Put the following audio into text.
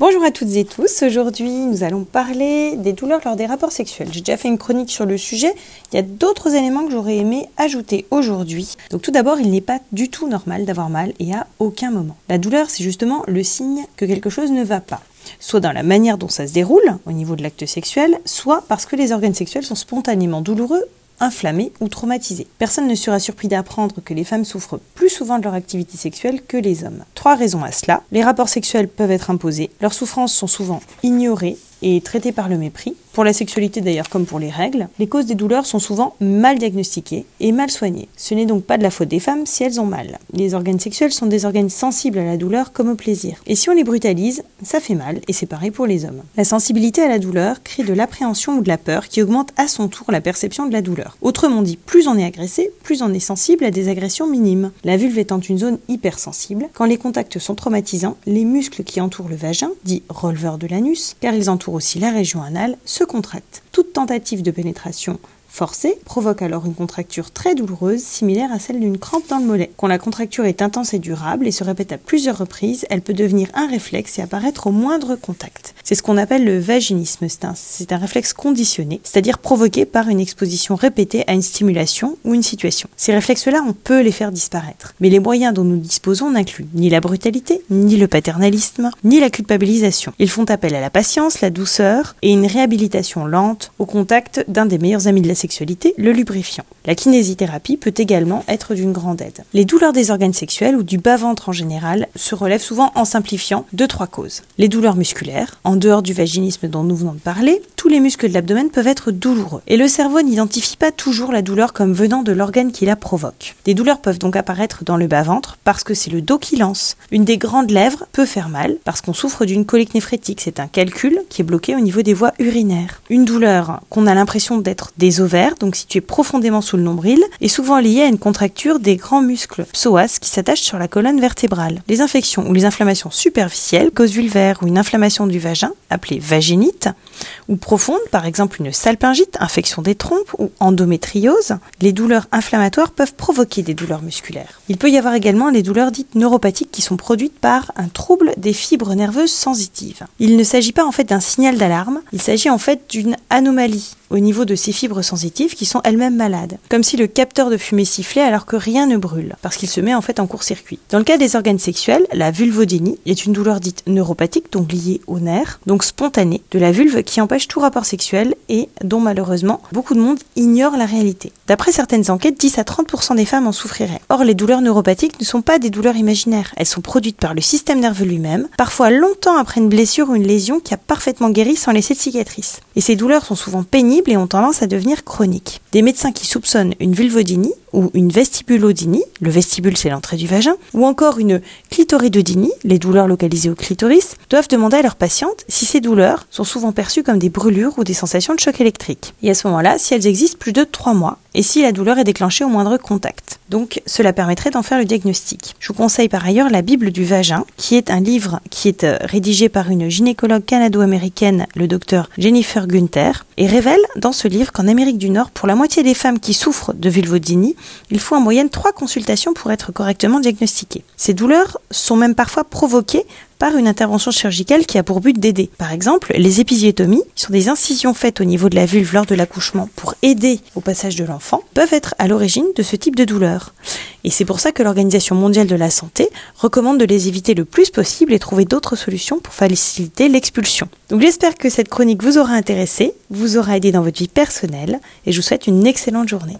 Bonjour à toutes et tous, aujourd'hui nous allons parler des douleurs lors des rapports sexuels. J'ai déjà fait une chronique sur le sujet, il y a d'autres éléments que j'aurais aimé ajouter aujourd'hui. Donc tout d'abord, il n'est pas du tout normal d'avoir mal et à aucun moment. La douleur, c'est justement le signe que quelque chose ne va pas soit dans la manière dont ça se déroule au niveau de l'acte sexuel, soit parce que les organes sexuels sont spontanément douloureux inflammés ou traumatisés. Personne ne sera surpris d'apprendre que les femmes souffrent plus souvent de leur activité sexuelle que les hommes. Trois raisons à cela. Les rapports sexuels peuvent être imposés, leurs souffrances sont souvent ignorées et traitées par le mépris. Pour la sexualité d'ailleurs comme pour les règles, les causes des douleurs sont souvent mal diagnostiquées et mal soignées. Ce n'est donc pas de la faute des femmes si elles ont mal. Les organes sexuels sont des organes sensibles à la douleur comme au plaisir. Et si on les brutalise, ça fait mal et c'est pareil pour les hommes. La sensibilité à la douleur crée de l'appréhension ou de la peur qui augmente à son tour la perception de la douleur. Autrement dit, plus on est agressé, plus on est sensible à des agressions minimes. La vulve étant une zone hypersensible, quand les contacts sont traumatisants, les muscles qui entourent le vagin, dit releveur de l'anus, car ils entourent aussi la région anale, se contractent. Toute tentative de pénétration forcée provoque alors une contracture très douloureuse, similaire à celle d'une crampe dans le mollet. Quand la contracture est intense et durable et se répète à plusieurs reprises, elle peut devenir un réflexe et apparaître au moindre contact. C'est ce qu'on appelle le vaginisme. C'est un réflexe conditionné, c'est-à-dire provoqué par une exposition répétée à une stimulation ou une situation. Ces réflexes-là, on peut les faire disparaître. Mais les moyens dont nous disposons n'incluent ni la brutalité, ni le paternalisme, ni la culpabilisation. Ils font appel à la patience, la douceur et une réhabilitation lente au contact d'un des meilleurs amis de la sexualité, le lubrifiant. La kinésithérapie peut également être d'une grande aide. Les douleurs des organes sexuels ou du bas-ventre en général se relèvent souvent en simplifiant de trois causes. Les douleurs musculaires, en dehors du vaginisme dont nous venons de parler, tous les muscles de l'abdomen peuvent être douloureux. Et le cerveau n'identifie pas toujours la douleur comme venant de l'organe qui la provoque. Des douleurs peuvent donc apparaître dans le bas-ventre parce que c'est le dos qui lance. Une des grandes lèvres peut faire mal parce qu'on souffre d'une colique néphrétique. C'est un calcul qui est bloqué au niveau des voies urinaires. Une douleur qu'on a l'impression d'être des donc située profondément sous le nombril, est souvent liée à une contracture des grands muscles psoas qui s'attachent sur la colonne vertébrale. Les infections ou les inflammations superficielles, cause vulvaire ou une inflammation du vagin, appelée vaginite, ou profonde, par exemple une salpingite, infection des trompes ou endométriose, les douleurs inflammatoires peuvent provoquer des douleurs musculaires. Il peut y avoir également des douleurs dites neuropathiques qui sont produites par un trouble des fibres nerveuses sensitives. Il ne s'agit pas en fait d'un signal d'alarme, il s'agit en fait d'une anomalie au niveau de ces fibres sensitives qui sont elles-mêmes malades, comme si le capteur de fumée sifflait alors que rien ne brûle, parce qu'il se met en fait en court-circuit. Dans le cas des organes sexuels, la vulvodynie est une douleur dite neuropathique, donc liée au nerf, donc spontanée, de la vulve qui empêche tout rapport sexuel et dont malheureusement beaucoup de monde ignore la réalité. D'après certaines enquêtes, 10 à 30% des femmes en souffriraient. Or, les douleurs neuropathiques ne sont pas des douleurs imaginaires, elles sont produites par le système nerveux lui-même, parfois longtemps après une blessure ou une lésion qui a parfaitement guéri sans laisser de cicatrice. Et ces douleurs sont souvent pénibles et ont tendance à devenir chroniques. Des médecins qui soupçonnent une vulvodynie ou une vestibulodynie, le vestibule c'est l'entrée du vagin, ou encore une clitoridodynie, les douleurs localisées au clitoris, doivent demander à leurs patientes si ces douleurs sont souvent perçues comme des brûlures ou des sensations de choc électrique. Et à ce moment-là, si elles existent plus de 3 mois, et si la douleur est déclenchée au moindre contact. Donc cela permettrait d'en faire le diagnostic. Je vous conseille par ailleurs la Bible du vagin, qui est un livre qui est euh, rédigé par une gynécologue canado-américaine, le docteur Jennifer Gunther, et révèle dans ce livre qu'en Amérique du Nord, pour la moitié des femmes qui souffrent de vulvodynie, il faut en moyenne 3 consultations pour être correctement diagnostiquées. Ces douleurs sont même parfois provoquées par une intervention chirurgicale qui a pour but d'aider. Par exemple, les épisiotomies, qui sont des incisions faites au niveau de la vulve lors de l'accouchement pour aider au passage de l'enfant, peuvent être à l'origine de ce type de douleur. Et c'est pour ça que l'Organisation mondiale de la santé recommande de les éviter le plus possible et trouver d'autres solutions pour faciliter l'expulsion. Donc j'espère que cette chronique vous aura intéressé, vous aura aidé dans votre vie personnelle et je vous souhaite une excellente journée.